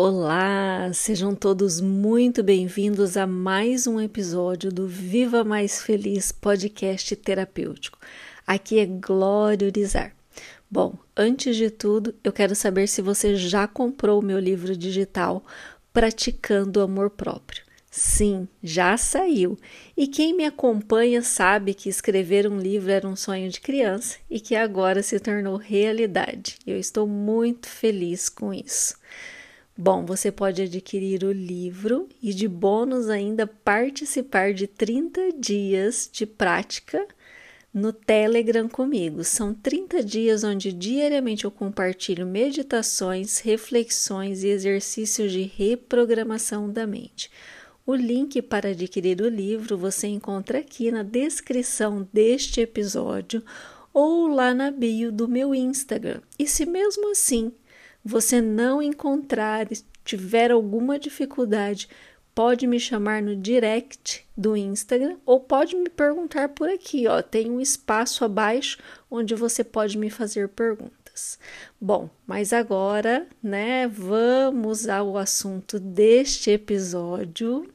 Olá, sejam todos muito bem-vindos a mais um episódio do Viva Mais Feliz podcast terapêutico. Aqui é Glória Urizar. Bom, antes de tudo, eu quero saber se você já comprou o meu livro digital Praticando o Amor Próprio. Sim, já saiu. E quem me acompanha sabe que escrever um livro era um sonho de criança e que agora se tornou realidade. Eu estou muito feliz com isso. Bom, você pode adquirir o livro e, de bônus, ainda participar de 30 dias de prática no Telegram comigo. São 30 dias onde diariamente eu compartilho meditações, reflexões e exercícios de reprogramação da mente. O link para adquirir o livro você encontra aqui na descrição deste episódio ou lá na bio do meu Instagram. E se mesmo assim você não encontrar, tiver alguma dificuldade, pode me chamar no direct do Instagram ou pode me perguntar por aqui, ó, tem um espaço abaixo onde você pode me fazer perguntas. Bom, mas agora, né, vamos ao assunto deste episódio.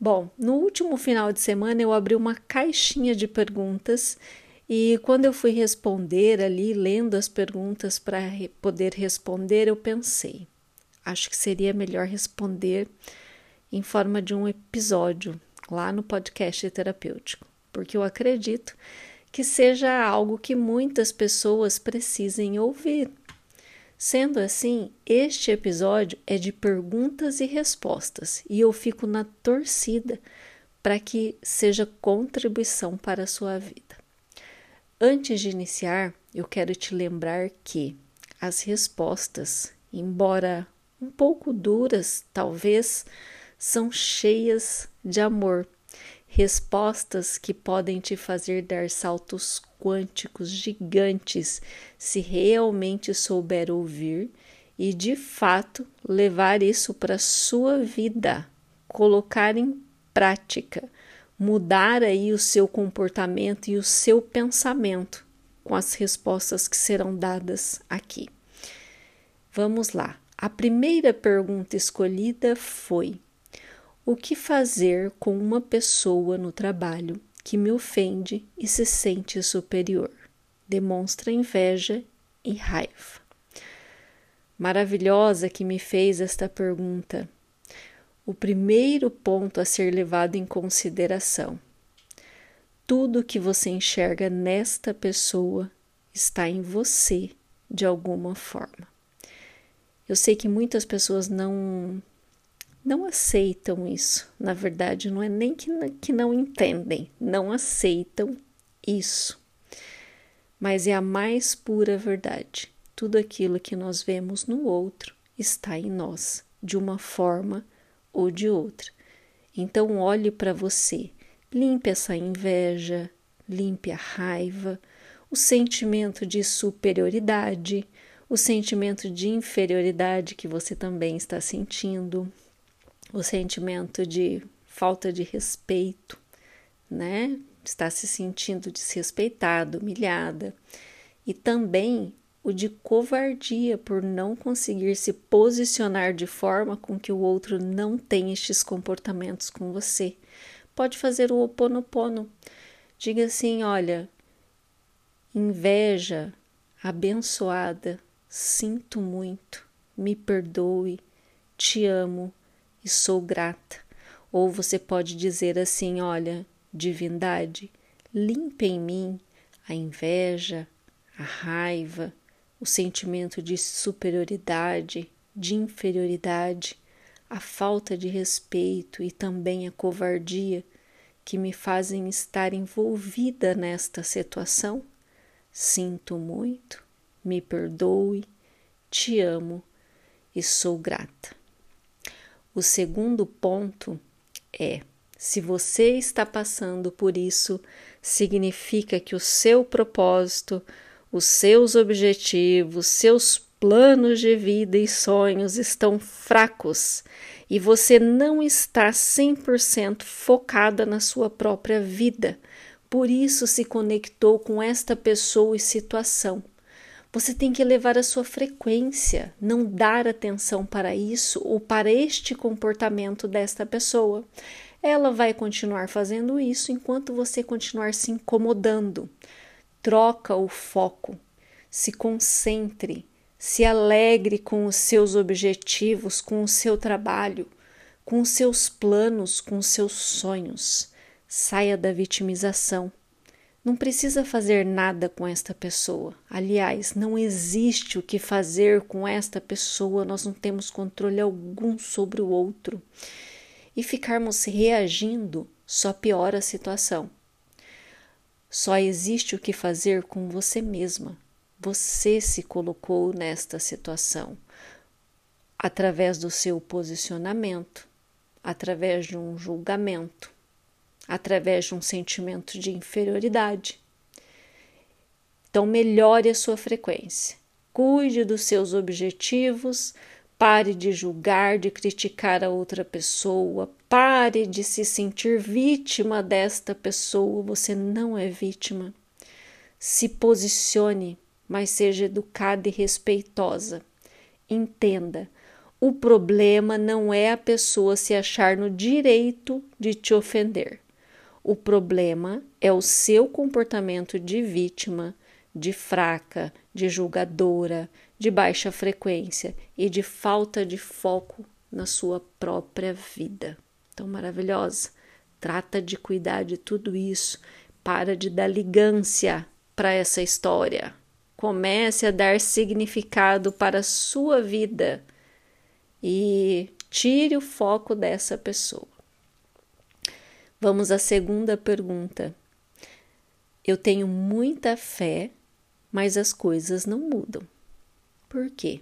Bom, no último final de semana eu abri uma caixinha de perguntas e quando eu fui responder ali, lendo as perguntas para poder responder, eu pensei: acho que seria melhor responder em forma de um episódio lá no podcast terapêutico, porque eu acredito que seja algo que muitas pessoas precisem ouvir. Sendo assim, este episódio é de perguntas e respostas e eu fico na torcida para que seja contribuição para a sua vida. Antes de iniciar, eu quero te lembrar que as respostas, embora um pouco duras, talvez, são cheias de amor. Respostas que podem te fazer dar saltos quânticos gigantes se realmente souber ouvir e de fato levar isso para sua vida, colocar em prática mudar aí o seu comportamento e o seu pensamento com as respostas que serão dadas aqui. Vamos lá. A primeira pergunta escolhida foi: O que fazer com uma pessoa no trabalho que me ofende e se sente superior? Demonstra inveja e raiva. Maravilhosa que me fez esta pergunta o primeiro ponto a ser levado em consideração. Tudo que você enxerga nesta pessoa está em você de alguma forma. Eu sei que muitas pessoas não não aceitam isso. Na verdade, não é nem que, que não entendem, não aceitam isso. Mas é a mais pura verdade. Tudo aquilo que nós vemos no outro está em nós, de uma forma ou de outra. Então, olhe para você, limpe essa inveja, limpe a raiva, o sentimento de superioridade, o sentimento de inferioridade que você também está sentindo, o sentimento de falta de respeito, né? Está se sentindo desrespeitado, humilhada, e também o de covardia por não conseguir se posicionar de forma com que o outro não tenha estes comportamentos com você. Pode fazer o oponopono. Diga assim: olha, inveja, abençoada, sinto muito, me perdoe, te amo e sou grata. Ou você pode dizer assim: olha, divindade, limpe em mim a inveja, a raiva, o sentimento de superioridade, de inferioridade, a falta de respeito e também a covardia que me fazem estar envolvida nesta situação? Sinto muito, me perdoe, te amo e sou grata. O segundo ponto é: se você está passando por isso, significa que o seu propósito, os seus objetivos, seus planos de vida e sonhos estão fracos e você não está 100% focada na sua própria vida. Por isso se conectou com esta pessoa e situação. Você tem que elevar a sua frequência, não dar atenção para isso ou para este comportamento desta pessoa. Ela vai continuar fazendo isso enquanto você continuar se incomodando. Troca o foco, se concentre, se alegre com os seus objetivos, com o seu trabalho, com os seus planos, com os seus sonhos. Saia da vitimização. Não precisa fazer nada com esta pessoa. Aliás, não existe o que fazer com esta pessoa, nós não temos controle algum sobre o outro. E ficarmos reagindo só piora a situação. Só existe o que fazer com você mesma. Você se colocou nesta situação através do seu posicionamento, através de um julgamento, através de um sentimento de inferioridade. Então, melhore a sua frequência, cuide dos seus objetivos, pare de julgar, de criticar a outra pessoa, pare de se sentir vítima desta pessoa. Você não é vítima. Se posicione, mas seja educada e respeitosa. Entenda o problema não é a pessoa se achar no direito de te ofender. O problema é o seu comportamento de vítima, de fraca, de julgadora, de baixa frequência e de falta de foco na sua própria vida. Tão maravilhosa. Trata de cuidar de tudo isso. Para de dar ligância para essa história. Comece a dar significado para a sua vida e tire o foco dessa pessoa. Vamos à segunda pergunta. Eu tenho muita fé, mas as coisas não mudam. Por quê?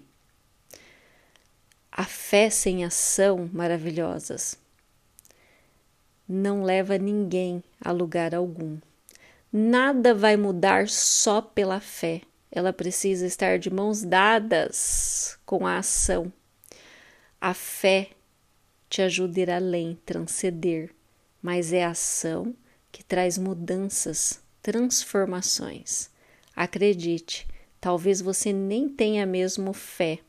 A fé sem ação maravilhosas não leva ninguém a lugar algum. Nada vai mudar só pela fé. Ela precisa estar de mãos dadas com a ação. A fé te ajuda a ir além, transcender, mas é a ação que traz mudanças, transformações. Acredite, talvez você nem tenha mesmo fé.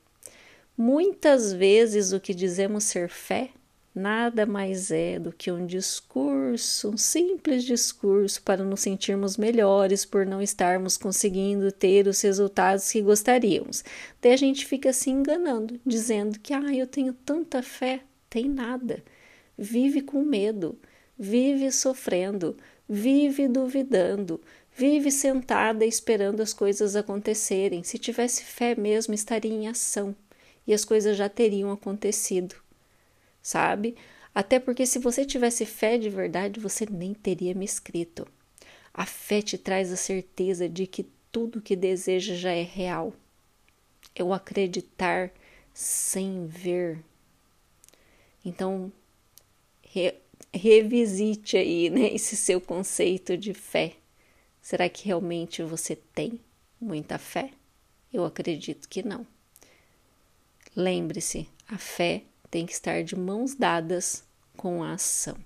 Muitas vezes o que dizemos ser fé nada mais é do que um discurso, um simples discurso para nos sentirmos melhores por não estarmos conseguindo ter os resultados que gostaríamos. Daí a gente fica se enganando, dizendo que ah, eu tenho tanta fé, tem nada. Vive com medo, vive sofrendo, vive duvidando, vive sentada esperando as coisas acontecerem. Se tivesse fé mesmo, estaria em ação e as coisas já teriam acontecido sabe? Até porque se você tivesse fé de verdade, você nem teria me escrito. A fé te traz a certeza de que tudo que deseja já é real. É o acreditar sem ver. Então, re, revisite aí né, esse seu conceito de fé. Será que realmente você tem muita fé? Eu acredito que não. Lembre-se, a fé tem que estar de mãos dadas com a ação.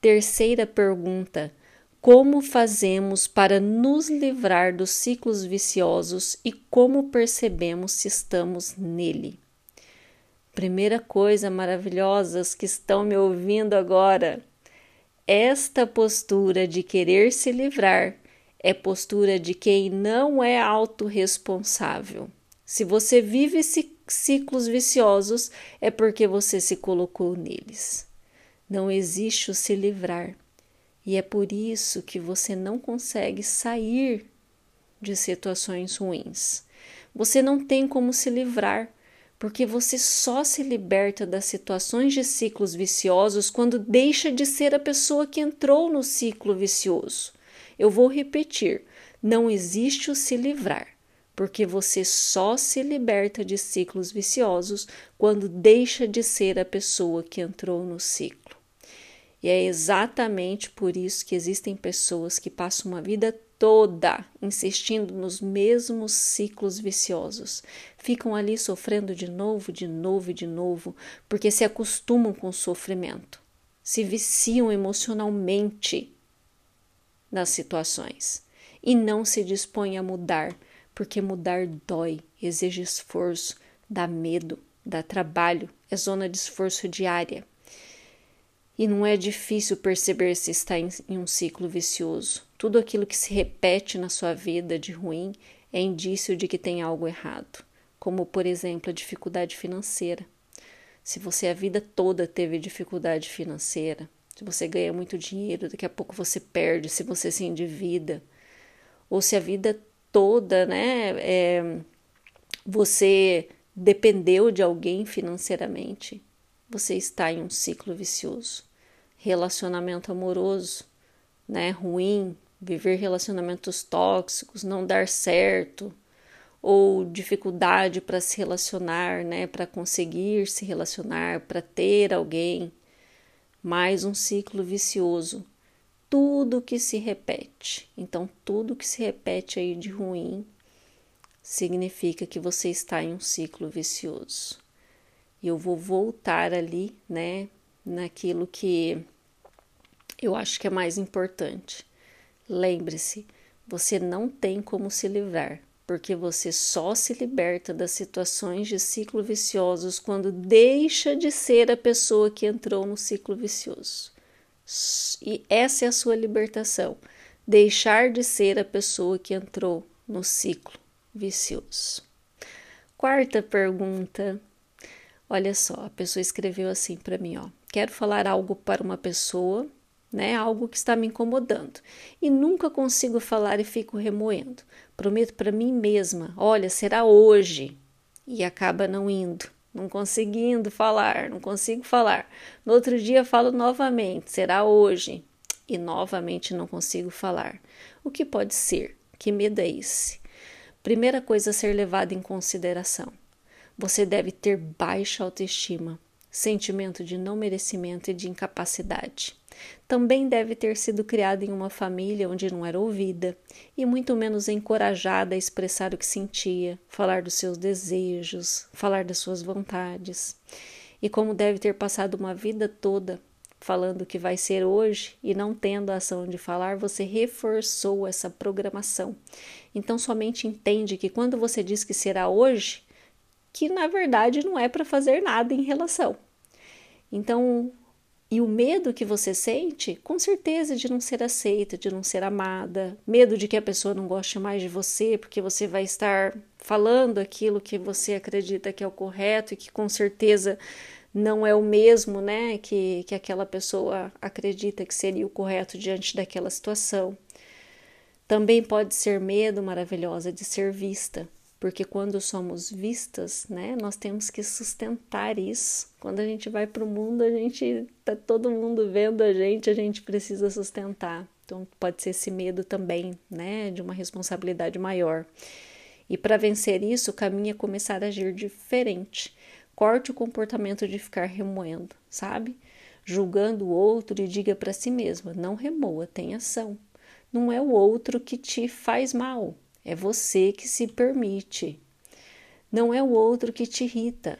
Terceira pergunta: como fazemos para nos livrar dos ciclos viciosos e como percebemos se estamos nele? Primeira coisa, maravilhosas que estão me ouvindo agora, esta postura de querer se livrar é postura de quem não é autorresponsável. Se você vive ciclos viciosos, é porque você se colocou neles. Não existe o se livrar. E é por isso que você não consegue sair de situações ruins. Você não tem como se livrar, porque você só se liberta das situações de ciclos viciosos quando deixa de ser a pessoa que entrou no ciclo vicioso. Eu vou repetir: não existe o se livrar porque você só se liberta de ciclos viciosos quando deixa de ser a pessoa que entrou no ciclo. E é exatamente por isso que existem pessoas que passam uma vida toda insistindo nos mesmos ciclos viciosos. Ficam ali sofrendo de novo, de novo e de novo, porque se acostumam com o sofrimento, se viciam emocionalmente nas situações e não se dispõem a mudar porque mudar dói, exige esforço, dá medo, dá trabalho, é zona de esforço diária. E não é difícil perceber se está em, em um ciclo vicioso. Tudo aquilo que se repete na sua vida de ruim é indício de que tem algo errado, como, por exemplo, a dificuldade financeira. Se você a vida toda teve dificuldade financeira, se você ganha muito dinheiro, daqui a pouco você perde, se você se endivida, ou se a vida toda, né, é, você dependeu de alguém financeiramente, você está em um ciclo vicioso. Relacionamento amoroso, né, ruim, viver relacionamentos tóxicos, não dar certo, ou dificuldade para se relacionar, né, para conseguir se relacionar, para ter alguém. Mais um ciclo vicioso. Tudo que se repete. Então, tudo que se repete aí de ruim significa que você está em um ciclo vicioso. E eu vou voltar ali, né, naquilo que eu acho que é mais importante. Lembre-se, você não tem como se livrar, porque você só se liberta das situações de ciclo viciosos quando deixa de ser a pessoa que entrou no ciclo vicioso. E essa é a sua libertação, deixar de ser a pessoa que entrou no ciclo vicioso. Quarta pergunta. Olha só, a pessoa escreveu assim para mim, ó. Quero falar algo para uma pessoa, né? Algo que está me incomodando e nunca consigo falar e fico remoendo. Prometo para mim mesma, olha, será hoje e acaba não indo, não conseguindo falar, não consigo falar. No outro dia falo novamente, será hoje e novamente não consigo falar. O que pode ser? Que medo é esse? Primeira coisa a ser levada em consideração: você deve ter baixa autoestima, sentimento de não merecimento e de incapacidade. Também deve ter sido criada em uma família onde não era ouvida e muito menos encorajada a expressar o que sentia, falar dos seus desejos, falar das suas vontades. E como deve ter passado uma vida toda falando que vai ser hoje e não tendo a ação de falar, você reforçou essa programação. Então somente entende que quando você diz que será hoje, que na verdade não é para fazer nada em relação. Então, e o medo que você sente, com certeza, de não ser aceita, de não ser amada, medo de que a pessoa não goste mais de você, porque você vai estar falando aquilo que você acredita que é o correto e que com certeza não é o mesmo, né, que, que aquela pessoa acredita que seria o correto diante daquela situação. Também pode ser medo maravilhosa de ser vista, porque quando somos vistas, né, nós temos que sustentar isso. Quando a gente vai para o mundo, a gente tá todo mundo vendo a gente, a gente precisa sustentar. Então pode ser esse medo também, né, de uma responsabilidade maior. E para vencer isso, o caminho é começar a agir diferente. Corte o comportamento de ficar remoendo, sabe? Julgando o outro e diga para si mesma: não remoa, tem ação. Não é o outro que te faz mal, é você que se permite. Não é o outro que te irrita,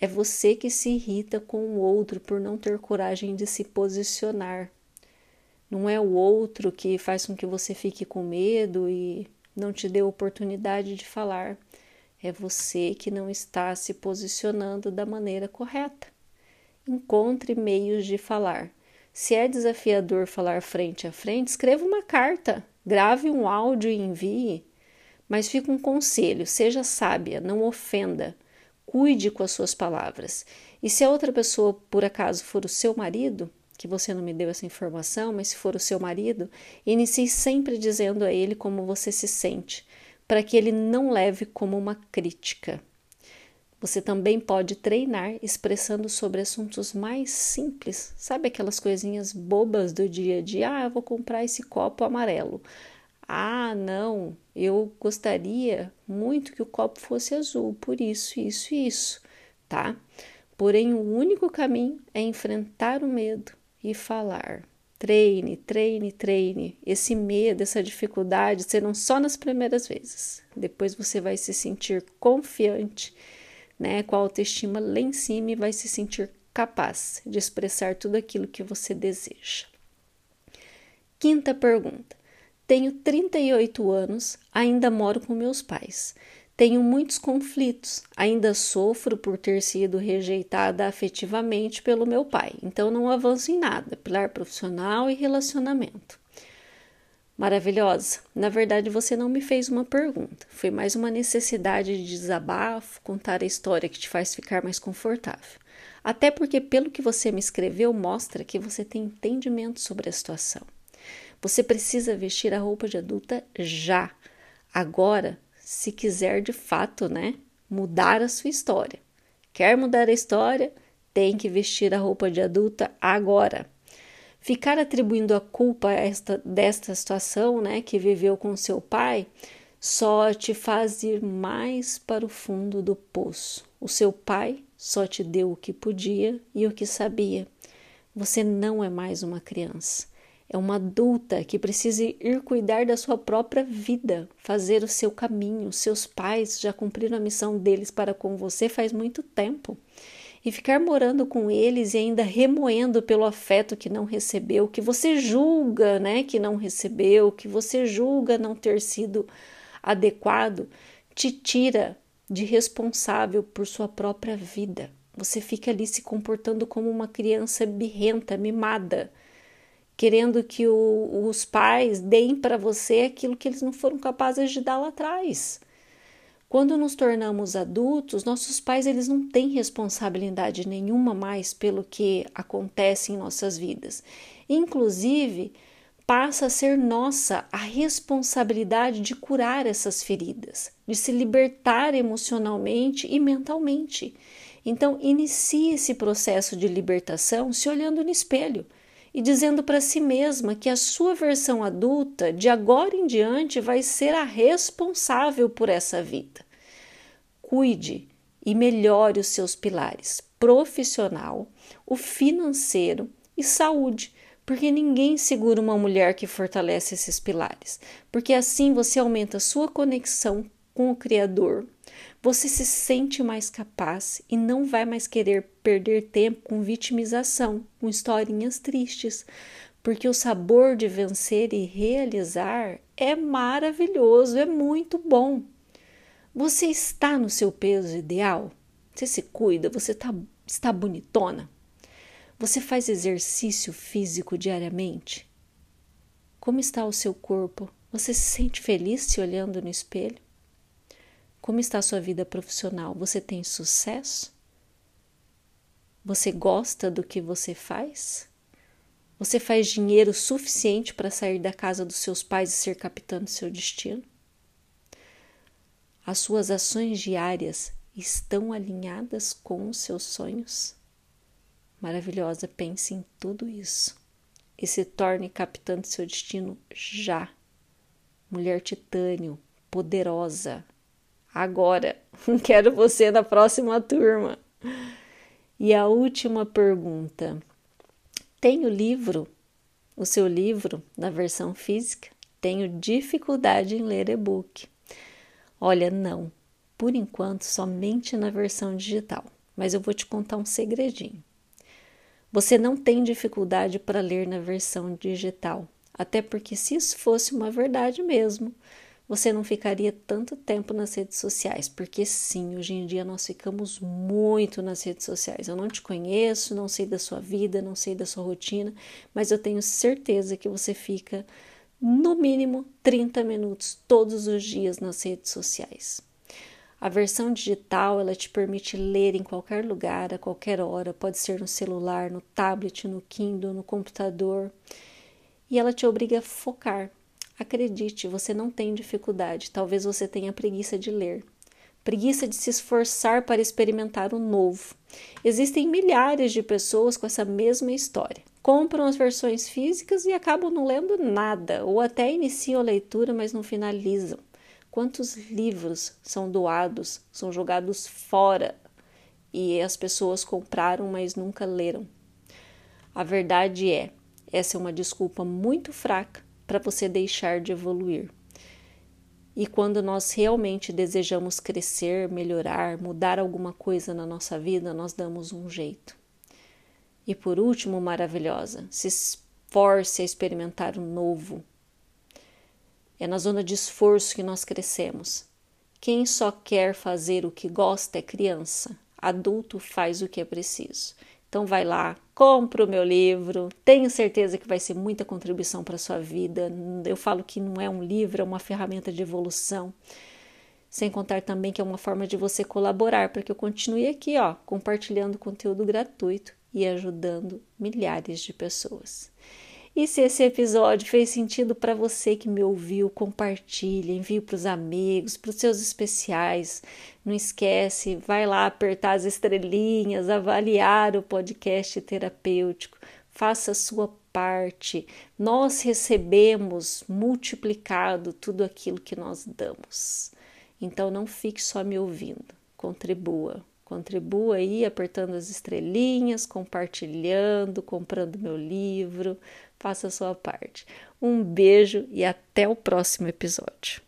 é você que se irrita com o outro por não ter coragem de se posicionar. Não é o outro que faz com que você fique com medo e não te dê oportunidade de falar. É você que não está se posicionando da maneira correta. Encontre meios de falar. Se é desafiador falar frente a frente, escreva uma carta, grave um áudio e envie. Mas fica um conselho: seja sábia, não ofenda, cuide com as suas palavras. E se a outra pessoa, por acaso, for o seu marido, que você não me deu essa informação, mas se for o seu marido, inicie sempre dizendo a ele como você se sente, para que ele não leve como uma crítica. Você também pode treinar expressando sobre assuntos mais simples, sabe aquelas coisinhas bobas do dia a dia? Ah, eu vou comprar esse copo amarelo. Ah, não, eu gostaria muito que o copo fosse azul, por isso, isso e isso, tá? Porém, o único caminho é enfrentar o medo e falar. Treine, treine, treine. Esse medo, essa dificuldade serão só nas primeiras vezes. Depois você vai se sentir confiante, né, com a autoestima lá em cima e vai se sentir capaz de expressar tudo aquilo que você deseja. Quinta pergunta: Tenho 38 anos, ainda moro com meus pais. Tenho muitos conflitos, ainda sofro por ter sido rejeitada afetivamente pelo meu pai, então não avanço em nada, pilar profissional e relacionamento. Maravilhosa, na verdade você não me fez uma pergunta, foi mais uma necessidade de desabafo, contar a história que te faz ficar mais confortável. Até porque, pelo que você me escreveu, mostra que você tem entendimento sobre a situação. Você precisa vestir a roupa de adulta já, agora, se quiser de fato, né, mudar a sua história. Quer mudar a história? Tem que vestir a roupa de adulta agora. Ficar atribuindo a culpa esta, desta situação, né, que viveu com seu pai, só te faz ir mais para o fundo do poço. O seu pai só te deu o que podia e o que sabia. Você não é mais uma criança é uma adulta que precisa ir cuidar da sua própria vida, fazer o seu caminho. Seus pais já cumpriram a missão deles para com você faz muito tempo. E ficar morando com eles e ainda remoendo pelo afeto que não recebeu, que você julga, né, que não recebeu, que você julga não ter sido adequado, te tira de responsável por sua própria vida. Você fica ali se comportando como uma criança birrenta, mimada querendo que o, os pais deem para você aquilo que eles não foram capazes de dar lá atrás. Quando nos tornamos adultos, nossos pais eles não têm responsabilidade nenhuma mais pelo que acontece em nossas vidas. Inclusive, passa a ser nossa a responsabilidade de curar essas feridas, de se libertar emocionalmente e mentalmente. Então, inicie esse processo de libertação se olhando no espelho e dizendo para si mesma que a sua versão adulta, de agora em diante, vai ser a responsável por essa vida. Cuide e melhore os seus pilares profissional, o financeiro e saúde, porque ninguém segura uma mulher que fortalece esses pilares, porque assim você aumenta a sua conexão com o Criador você se sente mais capaz e não vai mais querer perder tempo com vitimização, com historinhas tristes, porque o sabor de vencer e realizar é maravilhoso, é muito bom. Você está no seu peso ideal? Você se cuida? Você tá, está bonitona? Você faz exercício físico diariamente? Como está o seu corpo? Você se sente feliz se olhando no espelho? Como está a sua vida profissional? Você tem sucesso? Você gosta do que você faz? Você faz dinheiro suficiente para sair da casa dos seus pais e ser capitão do seu destino? As suas ações diárias estão alinhadas com os seus sonhos? Maravilhosa, pense em tudo isso e se torne capitã do seu destino já. Mulher titânio, poderosa, agora. Quero você na próxima turma. E a última pergunta: tem o livro, o seu livro na versão física? Tenho dificuldade em ler e-book. Olha, não. Por enquanto, somente na versão digital. Mas eu vou te contar um segredinho. Você não tem dificuldade para ler na versão digital, até porque se isso fosse uma verdade mesmo, você não ficaria tanto tempo nas redes sociais, porque sim, hoje em dia nós ficamos muito nas redes sociais. Eu não te conheço, não sei da sua vida, não sei da sua rotina, mas eu tenho certeza que você fica no mínimo 30 minutos todos os dias nas redes sociais. A versão digital, ela te permite ler em qualquer lugar, a qualquer hora, pode ser no celular, no tablet, no Kindle, no computador, e ela te obriga a focar, Acredite, você não tem dificuldade, talvez você tenha preguiça de ler, preguiça de se esforçar para experimentar o novo. Existem milhares de pessoas com essa mesma história. Compram as versões físicas e acabam não lendo nada, ou até iniciam a leitura, mas não finalizam. Quantos livros são doados, são jogados fora e as pessoas compraram, mas nunca leram? A verdade é, essa é uma desculpa muito fraca para você deixar de evoluir. E quando nós realmente desejamos crescer, melhorar, mudar alguma coisa na nossa vida, nós damos um jeito. E por último, maravilhosa, se esforce a experimentar o novo. É na zona de esforço que nós crescemos. Quem só quer fazer o que gosta é criança. Adulto faz o que é preciso. Então vai lá, compra o meu livro, tenho certeza que vai ser muita contribuição para a sua vida. Eu falo que não é um livro, é uma ferramenta de evolução. Sem contar também que é uma forma de você colaborar, para que eu continue aqui, ó, compartilhando conteúdo gratuito e ajudando milhares de pessoas. E se esse episódio fez sentido para você que me ouviu, compartilhe, envie para os amigos, para os seus especiais. Não esquece, vai lá apertar as estrelinhas, avaliar o podcast terapêutico. Faça a sua parte. Nós recebemos multiplicado tudo aquilo que nós damos. Então não fique só me ouvindo, contribua. Contribua aí apertando as estrelinhas, compartilhando, comprando meu livro, faça a sua parte. Um beijo e até o próximo episódio.